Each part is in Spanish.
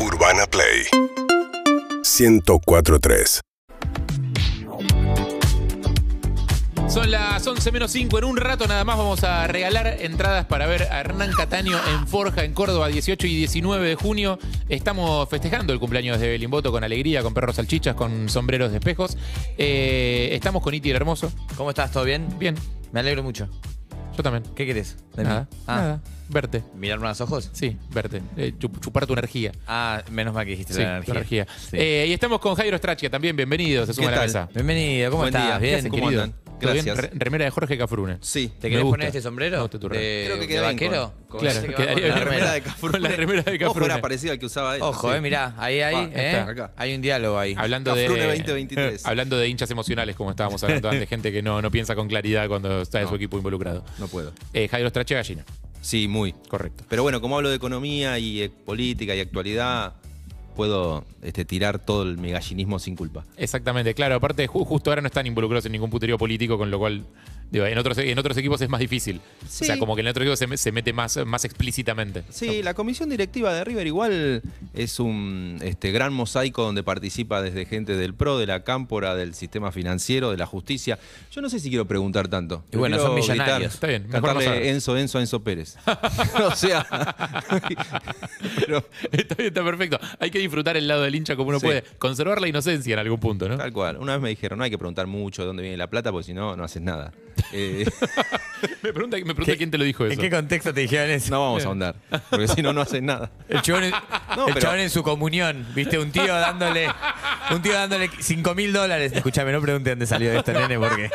Urbana Play 1043 Son las 11 menos 5. En un rato nada más vamos a regalar entradas para ver a Hernán Cataño en Forja, en Córdoba, 18 y 19 de junio. Estamos festejando el cumpleaños de Belimboto con alegría, con perros salchichas, con sombreros de espejos. Eh, estamos con Iti el Hermoso. ¿Cómo estás? ¿Todo bien? Bien, Me alegro mucho. Yo también. ¿Qué querés? de mí? Nada, Ah, nada. Verte. ¿Mirarme a los ojos? Sí, verte. Eh, chup- chupar tu energía. Ah, menos mal que dijiste Sí, la tu energía. Sí. Eh, y estamos con Jairo Strachia también. Bienvenido. Se suma a la tal? mesa. Bienvenido, ¿cómo Buen estás? día. ¿Qué ¿Bien? haces, ¿Cómo querido? andan? Gracias. Re- remera de Jorge Cafrune. Sí. ¿Te querés poner este sombrero? Gusta tu remera. de, Creo que queda vaquero? con- Claro, que quedaría bien la remera de Cafrune. La remera de Ojo, Cafrune. era parecido al que usaba él. Ojo, Sí. eh, mirá, ahí, ahí, Ah, eh. Acá. Hay un diálogo ahí. Hablando Cafrune de 2023. hablando de hinchas emocionales, como estábamos hablando antes, gente que no, no piensa con claridad cuando está en No. su equipo involucrado. No puedo. Eh, Jairo Strache Gallina, Sí, muy. correcto. Pero bueno, como hablo de economía y eh, política y actualidad, puedo este, tirar todo el, mi gallinismo sin culpa. Exactamente, claro. Aparte, ju- justo ahora no están involucrados en ningún puterío político, con lo cual digo, en, otros, en otros equipos es más difícil. Sí. O sea, como que en otros equipos se, se mete más, más explícitamente. Sí, la comisión directiva de River igual es un este, gran mosaico donde participa desde gente del PRO, de la Cámpora, del sistema financiero, de la justicia. Yo no sé si quiero preguntar tanto. Y bueno, son millonarios. Está bien, Cantarle. Enzo, Enzo, Enzo Pérez. o sea. pero, Está bien, está perfecto. Hay que disfrutar el lado del hincha como uno Sí. puede. Conservar la inocencia en algún punto, ¿no? Tal cual. Una vez me dijeron, no hay que preguntar mucho de dónde viene la plata, porque si no, no haces nada. Eh, Me pregunta, me pregunta quién te lo dijo eso. ¿En qué contexto te dijeron eso? no vamos a ahondar, porque si no, no haces nada. El chabón, en, No, el pero- chabón en su comunión, viste, un tío dándole, un tío dándole 5 mil dólares. Escúchame, no pregunte dónde salió esto, nene, porque.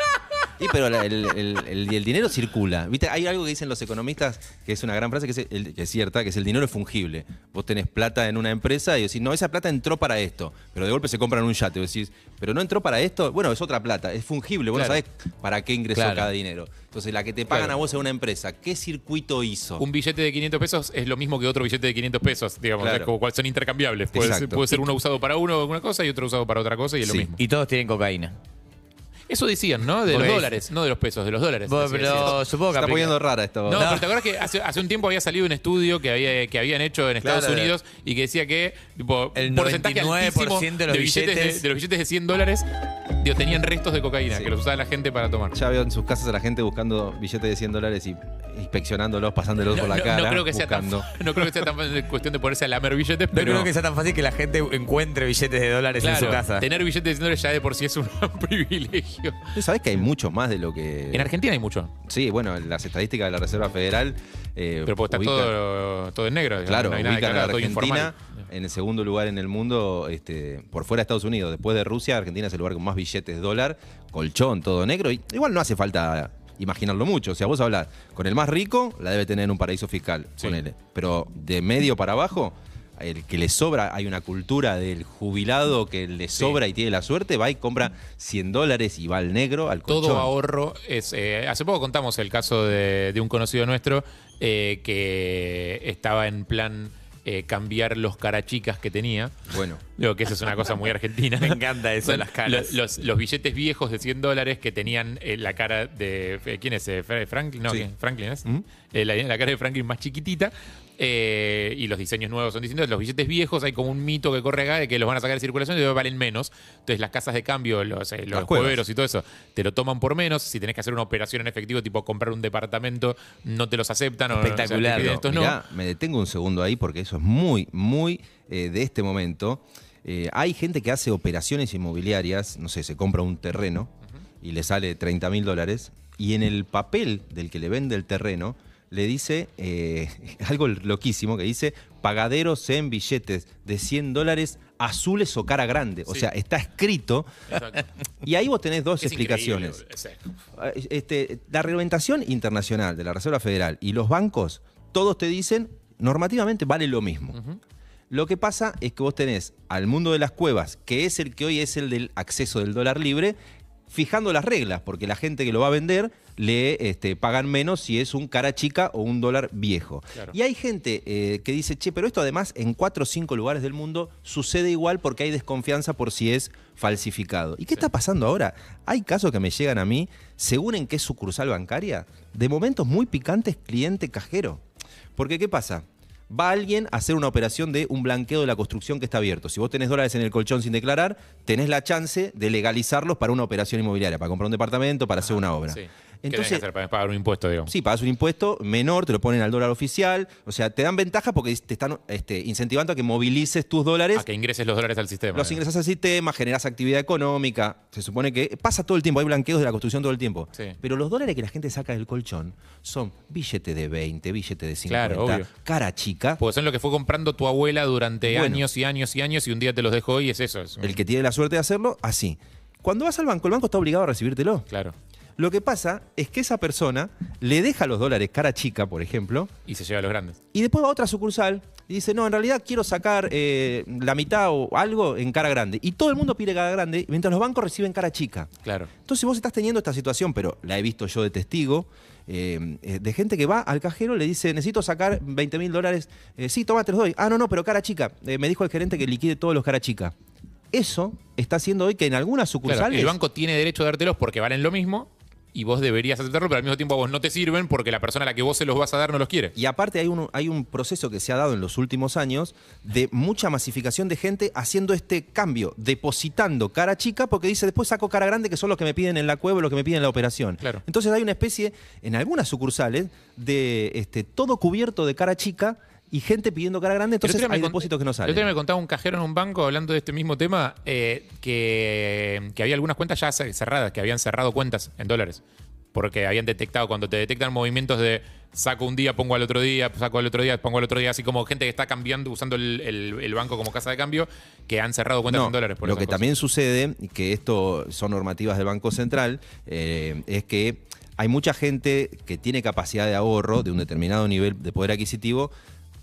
Y pero la- el, el- el- el dinero circula. ¿Viste? Hay algo que dicen los economistas, que es una gran frase, que es, el- que es cierta, que es el dinero es fungible. Vos tenés plata en una empresa y decís, no, esa plata entró para esto. Pero de golpe se compran un yate. Vos decís, pero no entró para esto. Bueno, es otra plata, es fungible. Vos Claro. no sabés para qué ingresó Claro. cada dinero. Entonces, la que te pagan Claro. a vos en una empresa, ¿qué circuito hizo? Un billete de 500 pesos es lo mismo que otro billete de 500 pesos, digamos, Claro. es como cual son intercambiables. Puede, ser- Exacto. puede ser uno usado para uno una cosa y otro usado para otra cosa y es lo Sí. mismo. Y todos tienen cocaína. Eso decían, ¿no? De los Porque- dólares, no de los pesos, de los dólares. Vos, Así pero decían. supongo que está aplica- poniendo rara esto. No, No. pero te acuerdas que hace, hace un tiempo había salido un estudio que, había, que habían hecho en Estados Claro. Unidos y que decía que tipo, El porcentaje 99% altísimo de los billetes, de, de los billetes de 100 dólares digo, tenían restos de cocaína, Sí. que los usaba la gente para tomar. Ya veo en sus casas a la gente buscando billetes de 100 dólares y inspeccionándolos, pasándolos No, por la no- cara. no creo que sea tan, no creo que sea tan cuestión de ponerse a lamer billetes, No pero creo que sea tan fácil que la gente encuentre billetes de dólares en su casa. tener billetes de 100 dólares ya de por sí es un privilegio. Tú sabés que hay mucho más de lo que. En Argentina hay mucho, Sí, bueno, las estadísticas de la Reserva Federal. Eh, pero porque está todo, todo en negro. Claro, no hay nada ubican a Argentina en el segundo lugar en el mundo, este, por fuera de Estados Unidos. Después de Rusia, Argentina es el lugar con más billetes de dólar, colchón, todo negro. Y igual no hace falta imaginarlo mucho. O sea, vos hablas con el más rico, la debe tener en un paraíso fiscal, Sí. ponele. Pero de medio para abajo, el que le sobra, hay una cultura del jubilado que le sobra y tiene la suerte, va y compra 100 dólares y va al negro, al colchón. Todo ahorro es. eh, hace poco contamos el caso de, de un conocido nuestro eh, que estaba en plan eh, cambiar los carachicas que tenía. Bueno, Digo que eso es una cosa muy argentina. Me encanta eso, Son las caras. lo- Los, los billetes viejos de 100 dólares que tenían eh, la cara de. eh, ¿Quién es? Eh, Fra- ¿Franklin? No, Sí. Franklin es. ¿Mm? Eh, la, la cara de Franklin más chiquitita. Eh, y los diseños nuevos son distintos. Los billetes viejos hay como un mito que corre acá de que los van a sacar de circulación y valen menos. Entonces las casas de cambio, los, eh, los jueveros y todo eso, te lo toman por menos. Si tenés que hacer una operación en efectivo, tipo comprar un departamento, no te los aceptan. o- o sea, Espectacular. No, estos me detengo un segundo ahí porque eso es muy, muy eh, de este momento. Eh, hay gente que hace operaciones inmobiliarias, no sé, se compra un terreno y le sale 30 mil dólares y en el papel del que le vende el terreno le dice eh, algo loquísimo que dice pagaderos en billetes de 100 dólares azules o cara grande. O sea, está escrito Exacto. y ahí vos tenés dos Es explicaciones. es- Este, la reglamentación internacional de la Reserva Federal y los bancos, todos te dicen, normativamente vale lo mismo. Lo que pasa es que vos tenés al mundo de las cuevas, que es el que hoy es el del acceso del dólar libre, fijando las reglas, porque la gente que lo va a vender le este, pagan menos si es un cara chica o un dólar viejo. Claro. Y hay gente eh, que dice, che, pero esto además en cuatro o cinco lugares del mundo sucede igual porque hay desconfianza por si es falsificado. ¿Y qué está pasando ahora? Hay casos que me llegan a mí, según en qué sucursal bancaria, de momentos muy picantes cliente cajero. Porque ¿qué pasa? va alguien a hacer una operación de un blanqueo de la construcción que está abierto. Si vos tenés dólares en el colchón sin declarar, tenés la chance de legalizarlos para una operación inmobiliaria, para comprar un departamento, para hacer una obra. Sí. ¿Qué tenés que Entonces, hacer para pagar un impuesto, digamos? Sí, pagas un impuesto menor, te lo ponen al dólar oficial. O sea, te dan ventaja porque te están este, incentivando a que movilices tus dólares. A que ingreses los dólares al sistema. Los digamos. ingresas al sistema, generas actividad económica. Se supone que pasa todo el tiempo, hay blanqueos de la construcción todo el tiempo. Sí. Pero los dólares que la gente saca del colchón son billete de 20, billete de 50, Claro, obvio. cara chica. Porque son lo que fue comprando tu abuela durante Bueno. años y años y años y un día te los dejó y es eso. es un- El que tiene la suerte de hacerlo, así. Cuando vas al banco, el banco está obligado a recibírtelo. Claro. Lo que pasa es que esa persona le deja los dólares cara chica, por ejemplo, Y se lleva a los grandes. Y después va a otra sucursal y dice, no, en realidad quiero sacar eh, la mitad o algo en cara grande. Y todo el mundo pide cara grande, mientras los bancos reciben cara chica. Claro. Entonces vos estás teniendo esta situación, pero la he visto yo de testigo, eh, eh, de gente que va al cajero, le dice, necesito sacar 20 mil dólares. Eh, sí, toma, te los doy. Ah, no, no, pero cara chica. Me dijo el gerente que liquide todos los cara chica. Eso está haciendo hoy que en algunas Claro, sucursales... el banco tiene derecho a dártelos porque valen lo mismo y vos deberías aceptarlo, pero al mismo tiempo a vos no te sirven porque la persona a la que vos se los vas a dar no los quiere. Y aparte hay un, hay un proceso que se ha dado en los últimos años de mucha masificación de gente haciendo este cambio, depositando cara chica porque dice después saco cara grande que son los que me piden en la cueva, los que me piden en la operación. Claro. Entonces hay una especie, en algunas sucursales, de este, todo cubierto de cara chica y gente pidiendo cara grande, entonces me hay depósitos que no El otro día salen. me contaba un cajero en un banco hablando de este mismo tema eh, que, que había algunas cuentas ya ce- cerradas, que habían cerrado cuentas en dólares. Porque habían detectado, cuando te detectan movimientos de saco un día, pongo al otro día, saco al otro día, pongo al otro día, así como gente que está cambiando, usando el, el- el banco como casa de cambio, que han cerrado cuentas No, en dólares. Por lo que cosas. también sucede, y que esto son normativas del Banco Central, eh, es que hay mucha gente que tiene capacidad de ahorro de un determinado nivel de poder adquisitivo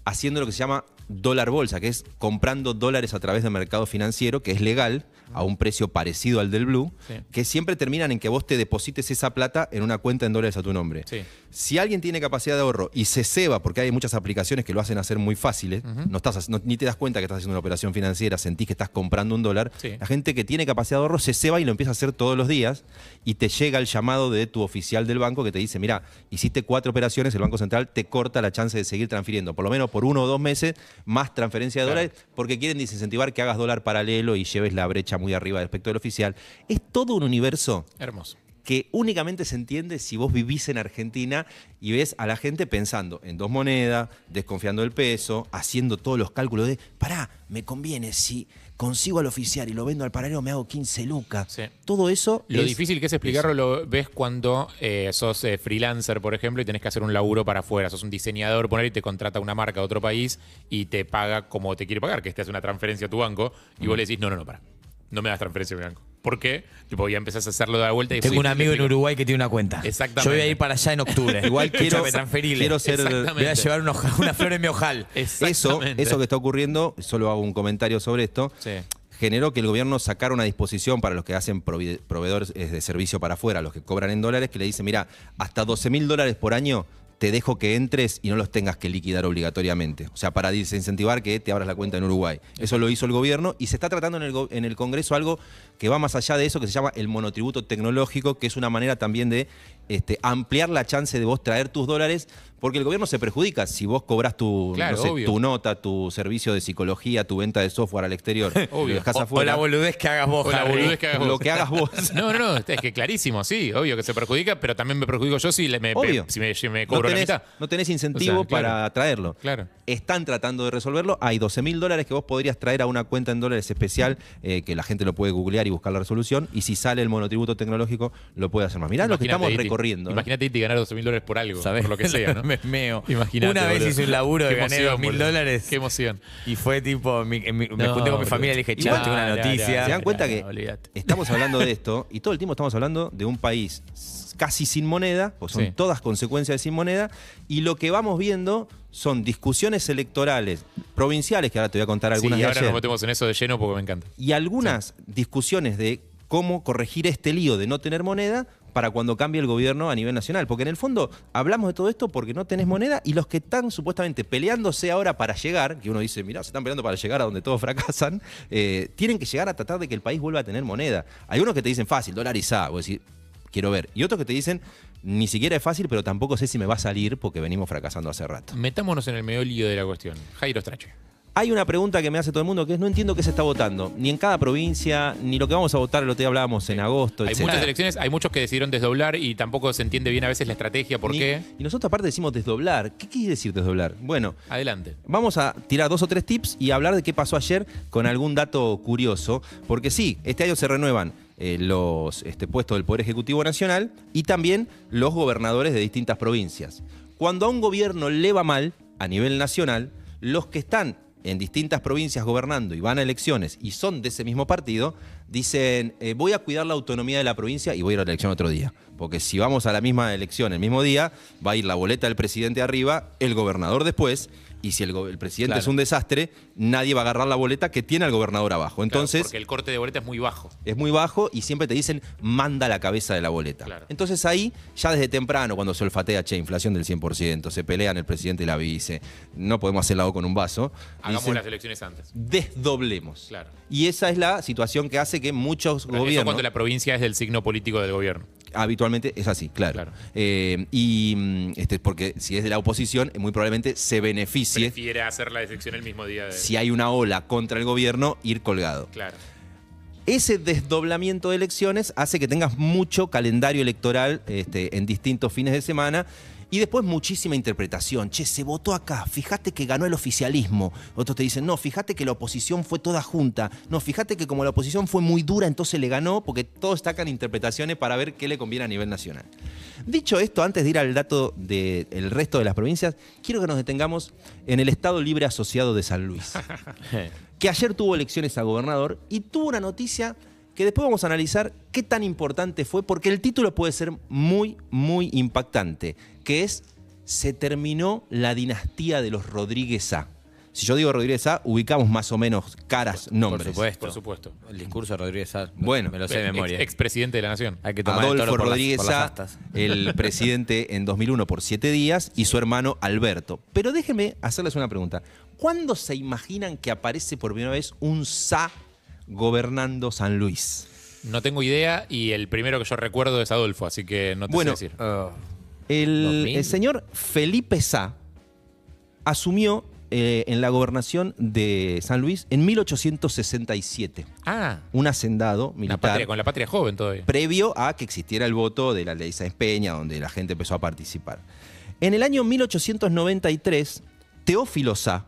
haciendo lo que se llama dólar bolsa, que es comprando dólares a través del mercado financiero, que es legal, a un precio parecido al del Blue, Sí. que siempre terminan en que vos te deposites esa plata en una cuenta en dólares a tu nombre. Sí. Si alguien tiene capacidad de ahorro y se ceba, porque hay muchas aplicaciones que lo hacen hacer muy fáciles, no estás, no- ni te das cuenta que estás haciendo una operación financiera, sentís que estás comprando un dólar, Sí. la gente que tiene capacidad de ahorro se ceba y lo empieza a hacer todos los días y te llega el llamado de tu oficial del banco que te dice, mira, hiciste cuatro operaciones, el Banco Central te corta la chance de seguir transfiriendo, por lo menos por uno o dos meses, más transferencia de Claro. dólares, porque quieren desincentivar que hagas dólar paralelo y lleves la brecha muy arriba respecto del oficial. Es todo un universo Hermoso. Que únicamente se entiende si vos vivís en Argentina y ves a la gente pensando en dos monedas, desconfiando del peso, haciendo todos los cálculos de, pará, me conviene, si consigo al oficial y lo vendo al paralelo me hago 15 lucas. Sí. Todo eso Lo es- difícil que es explicarlo lo ves cuando eh, sos eh, freelancer, por ejemplo, y tenés que hacer un laburo para afuera. Sos un diseñador, poner y te contrata una marca de otro país y te paga como te quiere pagar, que te hace una transferencia a tu banco y vos le decís, no, no, no, para. No me das transferencia a mi banco. ¿Por qué? Tipo, ya empezás a hacerlo de la vuelta y Tengo un amigo en. Uruguay que tiene una cuenta. Exactamente. Yo voy a ir para allá en octubre. Igual quiero, Escúchame, transferile. quiero ser... Exactamente. Voy a llevar un hoja- una flor en mi ojal. Eso, eso que está ocurriendo, solo hago un comentario sobre esto, Sí. generó que el gobierno sacara una disposición para los que hacen proveedores eh, de servicio para afuera, los que cobran en dólares, que le dice, mira, hasta 12 mil dólares por año te dejo que entres y no los tengas que liquidar obligatoriamente. O sea, para desincentivar que te abras la cuenta en Uruguay. Eso lo hizo el gobierno y se está tratando en el, en el Congreso algo que va más allá de eso, que se llama el monotributo tecnológico, que es una manera también de este, ampliar la chance de vos traer tus dólares, porque el gobierno se perjudica si vos cobras tu, Claro, no sé, obvio. tu nota, tu servicio de psicología, tu venta de software al exterior, Obvio. lo dejás O, la boludez que hagas vos, O la boludez que hagas vos. lo que hagas vos. No, no, no, es que clarísimo, sí, obvio que se perjudica, pero también me perjudico yo si, le- me, Obvio. si me, si me no cobro tenés, la mitad. no tenés incentivo O sea, claro. para traerlo. Claro. Están tratando de resolverlo. Hay 12 mil dólares que vos podrías traer a una cuenta en dólares especial, eh, que la gente lo puede googlear y buscar la resolución. Y si sale el monotributo tecnológico, lo puede hacer más. Mirá lo que estamos Iti. recorriendo. ¿no? Imagínate ganar 12 mil dólares por algo, ¿Sabés? por lo que sea, ¿no? Me meo. Imagínate, Una vez boludo. hice un laburo que gané emoción, dos mil boludo. dólares. Qué emoción. Y fue tipo, mi- mi- me No, junté con mi familia y le dije, Igual- tengo una No, no, noticia. ¿Se dan cuenta que estamos hablando de esto y todo el tiempo estamos hablando de un país casi sin moneda, pues son Sí. todas consecuencias de sin moneda, y lo que vamos viendo son discusiones electorales provinciales, que ahora te voy a contar Sí, algunas y de ahora ayer, nos metemos en eso de lleno porque me encanta. y algunas discusiones de cómo corregir este lío de no tener moneda para cuando cambie el gobierno a nivel nacional. Porque en el fondo hablamos de todo esto porque no tenés moneda y los que están supuestamente peleándose ahora para llegar, que uno dice, mirá, se están peleando para llegar a donde todos fracasan, eh, tienen que llegar a tratar de que el país vuelva a tener moneda. Hay unos que te dicen fácil, dolarizá, vos decís, quiero ver. Y otros que te dicen, ni siquiera es fácil, pero tampoco sé si me va a salir porque venimos fracasando hace rato. Metámonos en el meolio de la cuestión. Jairo Strache. Hay una pregunta que me hace todo el mundo que es no entiendo qué se está votando, ni en cada provincia, ni lo que vamos a votar, lo que hablábamos en agosto, Hay etcétera. muchas elecciones, hay muchos que decidieron desdoblar y tampoco se entiende bien a veces la estrategia. ¿Por Ni- qué? Y nosotros aparte decimos desdoblar. ¿Qué quiere decir desdoblar? Bueno, Adelante. Vamos a tirar dos o tres tips y hablar de qué pasó ayer con algún dato curioso, porque sí, este año se renuevan eh, los este, puestos del Poder Ejecutivo Nacional y también los gobernadores de distintas provincias. Cuando a un gobierno le va mal a nivel nacional, los que están en distintas provincias gobernando y van a elecciones y son de ese mismo partido, dicen, eh, voy a cuidar la autonomía de la provincia y voy a ir a la elección otro día. Porque si vamos a la misma elección el mismo día, va a ir la boleta del presidente arriba, el gobernador después, y si el, presidente Claro. es un desastre, nadie va a agarrar la boleta que tiene al gobernador abajo. Entonces, Claro, porque el corte de boleta es muy bajo. es muy bajo y siempre te dicen manda la cabeza de la boleta. Claro. Entonces ahí, ya desde temprano, cuando se olfatea, che, inflación del 100%, se pelean el presidente y la vice, no podemos hacer lado con un vaso, Hagamos dicen, las elecciones antes. desdoblemos. Claro. Y esa es la situación que hace que muchos Pero Eso gobiernos... cuando la provincia es del signo político del gobierno. Habitualmente es así, claro. Claro. Eh, y mm, este, porque si es de la oposición, muy probablemente se beneficie, Prefiere hacer la elección el mismo día de. si hay una ola contra el gobierno, ir colgado. Claro. Ese desdoblamiento de elecciones hace que tengas mucho calendario electoral este, en distintos fines de semana y después muchísima interpretación. Che, se votó acá, fíjate que ganó el oficialismo. Otros te dicen, no, fíjate que la oposición fue toda junta. No, fíjate que como la oposición fue muy dura, entonces le ganó, porque todos sacan interpretaciones para ver qué le conviene a nivel nacional. Dicho esto, antes de ir al dato del resto de las provincias, quiero que nos detengamos en el Estado Libre Asociado de San Luis que ayer tuvo elecciones a gobernador y tuvo una noticia que después vamos a analizar qué tan importante fue, porque el título puede ser muy, muy impactante, que es Se terminó la dinastía de los Rodríguez A. Si yo digo Rodríguez A, ubicamos más o menos caras, nombres. Por supuesto. Por supuesto. El discurso de Rodríguez Sá, Bueno. me lo sé de memoria. Ex, expresidente de la nación. Hay que tomar el Adolfo por las- Rodríguez por las A, el presidente en 2001 por siete días, y su hermano Alberto. Pero déjenme hacerles una pregunta. ¿Cuándo se imaginan que aparece por primera vez un SA gobernando San Luis? No tengo idea y el primero que yo recuerdo es Adolfo, así que no te Bueno, sé decir. Oh. El, 2000. el señor Felipe Sá asumió eh, en la gobernación de San Luis en 1867. Ah, Un hacendado la militar patria, con la patria joven todavía. previo a que existiera el voto de la ley Sáenz Peña, donde la gente empezó a participar. En el año 1893, Teófilo Sá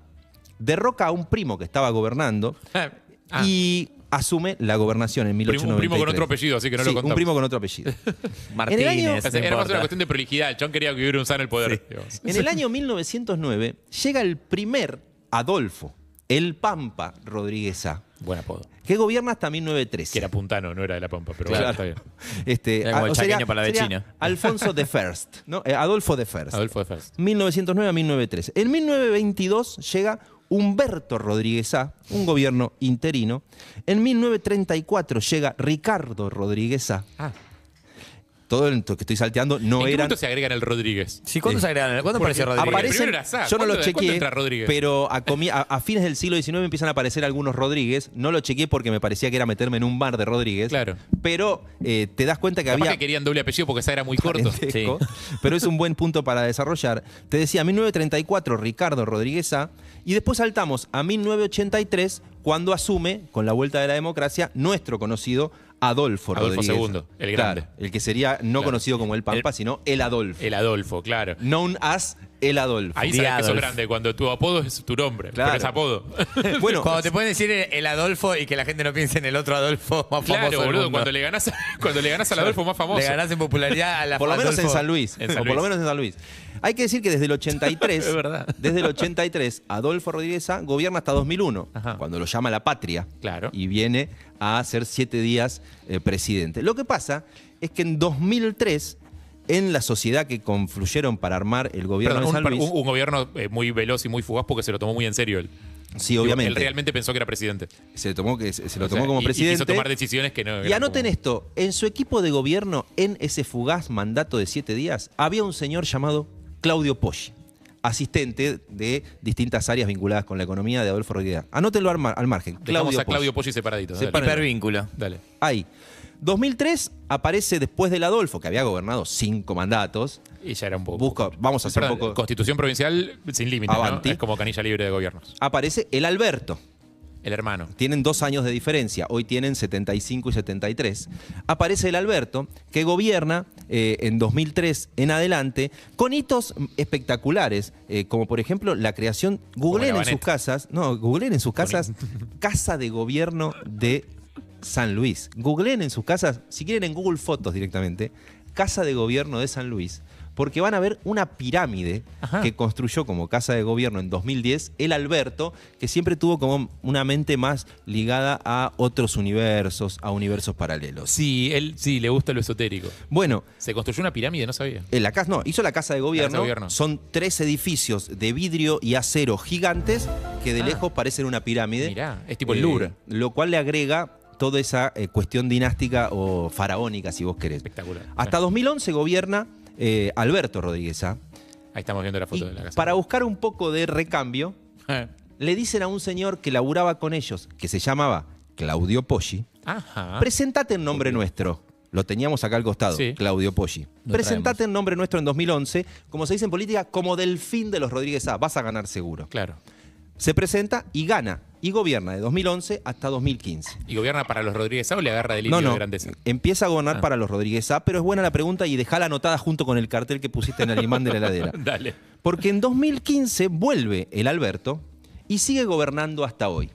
derroca a un primo que estaba gobernando Ah, y asume la gobernación en primo- 1893. un primo con otro apellido, así que no lo contamos. un primo con otro apellido. Martínez, año- no Era más una cuestión de prolijidad. El chon quería que hubiera un sano el poder. En el año 1909 llega el primer Adolfo, el Pampa Rodríguez Sá, Buen apodo. que gobierna hasta 1913. Que era puntano, no era de la Pampa, pero Claro. bueno, está bien. Este, Era como a- el o sería- para la de China. Alfonso de First, ¿no? Eh, Adolfo de First. Adolfo de First. 1909 a 1913. En 1922 llega Humberto Rodríguez Sá, un gobierno interino. En 1934 llega Ricardo Rodríguez Sá. Ah. Todo el que estoy salteando no ¿En qué eran momento se agregan el Rodríguez? Sí, ¿cuándo se agregan? ¿Cuándo Porque apareció Rodríguez? apare- aparecen, primero era Sá. yo no lo ¿Cuándo- cuándo chequeé, entra Rodríguez? pero a, comi- a- a fines del siglo XIX empiezan a aparecer algunos Rodríguez. No lo chequeé porque me parecía que era meterme en un bar de Rodríguez. Claro. Pero eh, te das cuenta que Capaz había que querían doble apellido porque esa era muy corto. parentesco, pero es un buen punto para desarrollar. Te decía, 1934, Ricardo Rodríguez A, y después saltamos a 1983, cuando asume, con la vuelta de la democracia, nuestro conocido Adolfo, Adolfo. II, el grande. Claro, el que sería no Claro. conocido como el Pampa, sino el Adolfo. El Adolfo, claro. Known as el Adolfo. Ahí sabes que sos grande, cuando tu apodo es tu nombre, Claro. pero es apodo. bueno, Cuando te pueden decir el, el Adolfo y que la gente no piense en el otro Adolfo más famoso claro, del boludo, mundo. cuando le ganás, cuando le ganás al Adolfo más famoso. Le ganás en popularidad a la por lo menos en Adolfo- San Luis. En San o por lo Luis. menos en San Luis. Hay que decir que desde el 83, Es verdad. desde el 83, Adolfo Rodríguez A gobierna hasta 2001, Ajá. cuando lo llama la patria. Claro. Y viene a ser siete días eh, presidente. Lo que pasa es que en 2003, en la sociedad que confluyeron para armar el gobierno Perdón, de un, San Luis, un- un gobierno eh, muy veloz y muy fugaz porque se lo tomó muy en serio él. sí, Él obviamente, realmente pensó que era presidente. se, tomó, que, se se lo O tomó sea, como y- Y presidente. quiso tomar decisiones que no. Y anoten como- esto, en su equipo de gobierno, en ese fugaz mandato de siete días, había un señor llamado Claudio Poggi, asistente de distintas áreas vinculadas con la economía de Adolfo Rodríguez. Anótenlo al, mar- al margen. Dejamos a Poggi. Claudio Polli separadito. dale. Separa- Hipervínculo. Dale. Hay 2003 aparece después del Adolfo, que había gobernado cinco mandatos. Y ya era un poco. Busca, vamos a hacer un poco. Constitución provincial sin. Avanti. Es como canilla libre de gobiernos. Aparece el Alberto. El hermano. Tienen dos años de diferencia, hoy tienen 75 y 73. Aparece el Alberto, que gobierna eh, en 2003 en adelante, con hitos espectaculares, eh, como por ejemplo la creación, googleen en sus casas, no, googleen en sus casas, Casa de Gobierno de San Luis. Googleen en sus casas, si quieren en Google Fotos directamente, Casa de Gobierno de San Luis. Porque van a ver una pirámide Ajá. que construyó como casa de gobierno en 2010 el Alberto, que siempre tuvo como una mente más ligada a otros universos, a universos paralelos. Sí, él sí, le gusta lo esotérico. Bueno, Se construyó una pirámide, no sabía. en la casa, no, hizo la casa de gobierno. casa de gobierno. Son tres edificios de vidrio y acero gigantes que de Ah. lejos parecen una pirámide. Mirá, es tipo el Eh, Louvre. Lo cual le agrega toda esa eh, cuestión dinástica o faraónica, si vos querés. Espectacular. Hasta 2011 gobierna eh, Alberto Rodríguez A. Ahí estamos viendo la foto Y de la casa. para buscar un poco de recambio, Eh. le dicen a un señor que laburaba con ellos, que se llamaba Claudio Poggi, Ajá. presentate en nombre nuestro. Lo teníamos acá al costado, Sí. Claudio Poggi. Lo Presentate en nombre nuestro en 2011, como se dice en política, como delfín de los Rodríguez A. Vas a ganar seguro. Claro. Se presenta y gana. Y gobierna de 2011 hasta 2015. ¿Y gobierna para los Rodríguez A o le agarra No, no. de grandeza? Empieza a gobernar Ah. para los Rodríguez A, pero es buena la pregunta y dejala anotada junto con el cartel que pusiste en el imán de la heladera. Dale. Porque en 2015 vuelve el Alberto y sigue gobernando hasta hoy.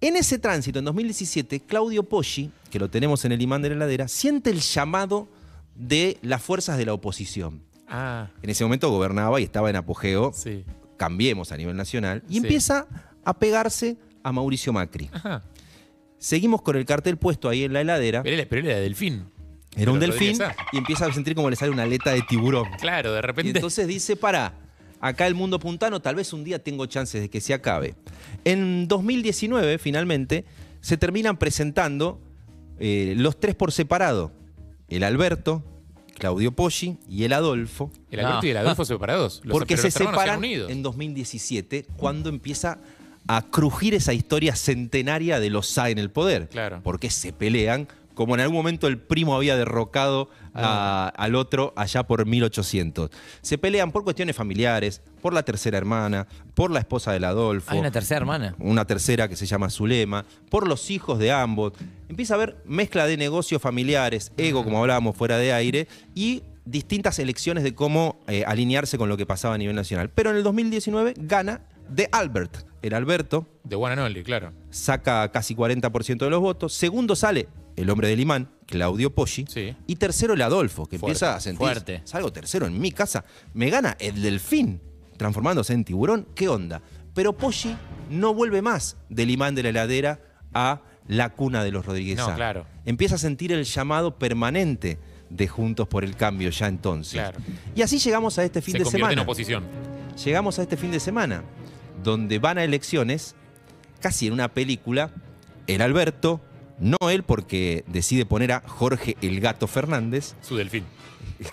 En ese tránsito, en 2017, Claudio Poggi, que lo tenemos en el imán de la heladera, siente el llamado de las fuerzas de la oposición. Ah, En ese momento gobernaba y estaba en apogeo, sí. Cambiemos a nivel nacional, y Sí. empieza a pegarse a Mauricio Macri. Ajá. Seguimos con el cartel puesto ahí en la heladera. Pero él, pero él era delfín. Era un delfín y empieza a sentir como le sale una aleta de tiburón. Claro, de Y repente. entonces dice, para, acá el mundo puntano tal vez un día tengo chances de que se acabe. En 2019, finalmente, se terminan presentando eh, los tres por separado. El Alberto, Claudio Poggi y el Adolfo. el Alberto No. y el Adolfo separados. Los, porque se separan unidos. en 2017, cuando empieza a crujir esa historia centenaria de los SA en el poder. Claro. Porque se pelean, como en algún momento el primo había derrocado a- al otro allá por 1800. Se pelean por cuestiones familiares, por la tercera hermana, por la esposa del Adolfo Hay una tercera hermana. una tercera que se llama Zulema, por los hijos de ambos. Empieza a haber mezcla de negocios familiares, ego, como hablábamos fuera de aire, y distintas elecciones de cómo eh, alinearse con lo que pasaba a nivel nacional. Pero en el 2019 gana de Albert. El Alberto De Only, claro. saca casi 40% de los votos. Segundo sale el hombre del imán, Claudio Poggi. Sí. Y tercero el Adolfo, que Fuerte, empieza a sentir, fuerte. salgo tercero en mi casa, me gana el delfín, transformándose en tiburón, ¿qué onda? Pero Poggi no vuelve más del imán de la heladera a la cuna de los Rodríguez No, claro. Empieza a sentir el llamado permanente de Juntos por el Cambio ya entonces. Claro. Y así llegamos a este fin Se de convierte en semana oposición. llegamos a este fin de semana, donde van a elecciones, casi en una película, el Alberto, no él porque decide poner a Jorge el Gato Fernández, Su delfín.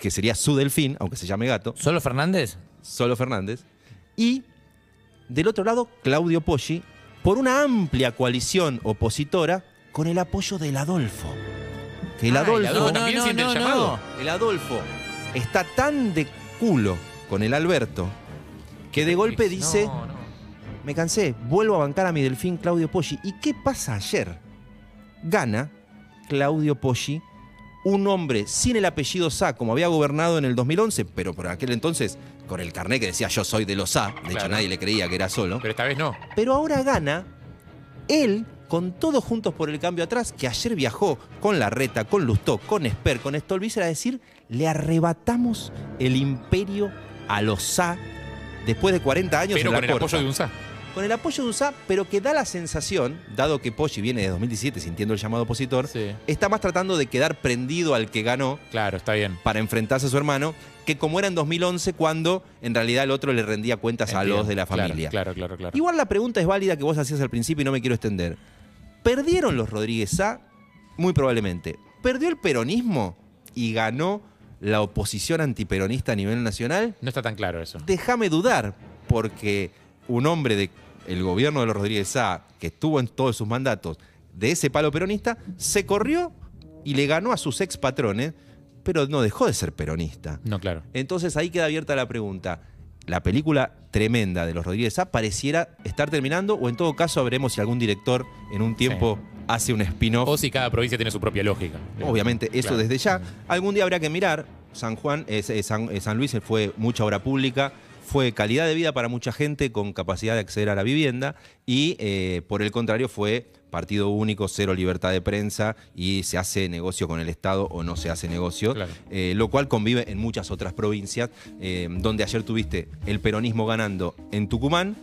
que sería su delfín, aunque se llame gato, ¿Solo Fernández? solo Fernández, y del otro lado Claudio Poggi, por una amplia coalición opositora con el apoyo del Adolfo. Que el Ah, el Adolfo, Adolfo también siente el llamado. el Adolfo está tan de culo con el Alberto que de golpe dice... No, no. Me cansé, vuelvo a bancar a mi delfín Claudio Poggi. ¿Y qué pasa ayer? Gana Claudio Poggi, un hombre sin el apellido Sá, como había gobernado en el 2011, pero por aquel entonces con el carné que decía yo soy de los Sá, de hecho nadie le creía que era solo. Pero esta vez no. Pero ahora gana él con todos juntos por el cambio atrás, que ayer viajó con Larreta, con Lustó, con Esper, con Stolbizer a decir, le arrebatamos el imperio a los Sá después de 40 años Pero en la con el corta apoyo de un SA. Con el apoyo de USA, pero que da la sensación, dado que Poggi viene de 2017 sintiendo el llamado opositor, Sí. está más tratando de quedar prendido al que ganó Claro, está bien. para enfrentarse a su hermano, que como era en 2011 cuando en realidad el otro le rendía cuentas a los de la familia. Claro, claro, claro. Igual la pregunta es válida que vos hacías al principio y no me quiero extender. ¿Perdieron los Rodríguez A? Muy probablemente. ¿Perdió el peronismo y ganó la oposición antiperonista a nivel nacional? No está tan claro eso. déjame dudar, porque un hombre del gobierno de los Rodríguez A, que estuvo en todos sus mandatos de ese palo peronista, se corrió y le ganó a sus ex patrones, pero no dejó de ser peronista. No, claro. Entonces ahí queda abierta la pregunta. La película tremenda de los Rodríguez A pareciera estar terminando, o en todo caso veremos si algún director en un tiempo hace un spin-off. O si cada provincia tiene su propia lógica. Obviamente, eso Claro. desde ya. Algún día habrá que mirar. San Juan, eh, San, eh, San Luis fue mucha obra pública, fue calidad de vida para mucha gente con capacidad de acceder a la vivienda y eh, por el contrario fue partido único, cero libertad de prensa y se hace negocio con el Estado o no se hace negocio, Claro. eh, lo cual convive en muchas otras provincias, eh, donde ayer tuviste el peronismo ganando en Tucumán,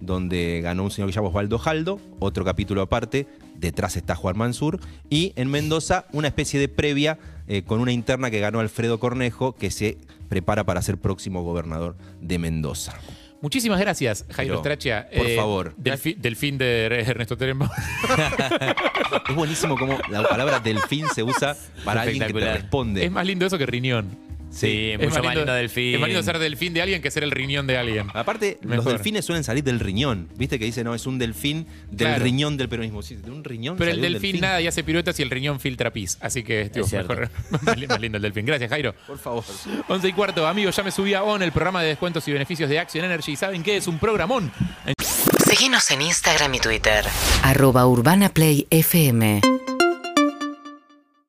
donde ganó un señor que se llama Osvaldo Jaldo, otro capítulo aparte, detrás está Juan Mansur, y en Mendoza una especie de previa eh, con una interna que ganó Alfredo Cornejo, que se prepara para ser próximo gobernador de Mendoza. Muchísimas gracias, Jairo Strachia. por favor. Del, fi- del fin de Ernesto Terenbaum. Es buenísimo cómo la palabra delfín se usa para alguien que te responde. es más lindo eso que riñón. Sí, Es mucho más lindo delfín. Es más lindo ser delfín de alguien que ser el riñón de alguien. Aparte, los delfines suelen salir del riñón. ¿Viste que dice, no, es un delfín del Claro. riñón del peronismo? Sí, de un riñón. Pero el salió un delfín, nada y hace piruetas y el riñón filtra pis. Así que Es cierto. mejor. más li- más lindo el delfín. Gracias, Jairo. Por favor. 11 y cuarto, amigos, ya me subí a ON, el programa de descuentos y beneficios de Action Energy. ¿Saben qué? Es un programón. Seguinos en Instagram y Twitter. Arroba Urbana Play FM.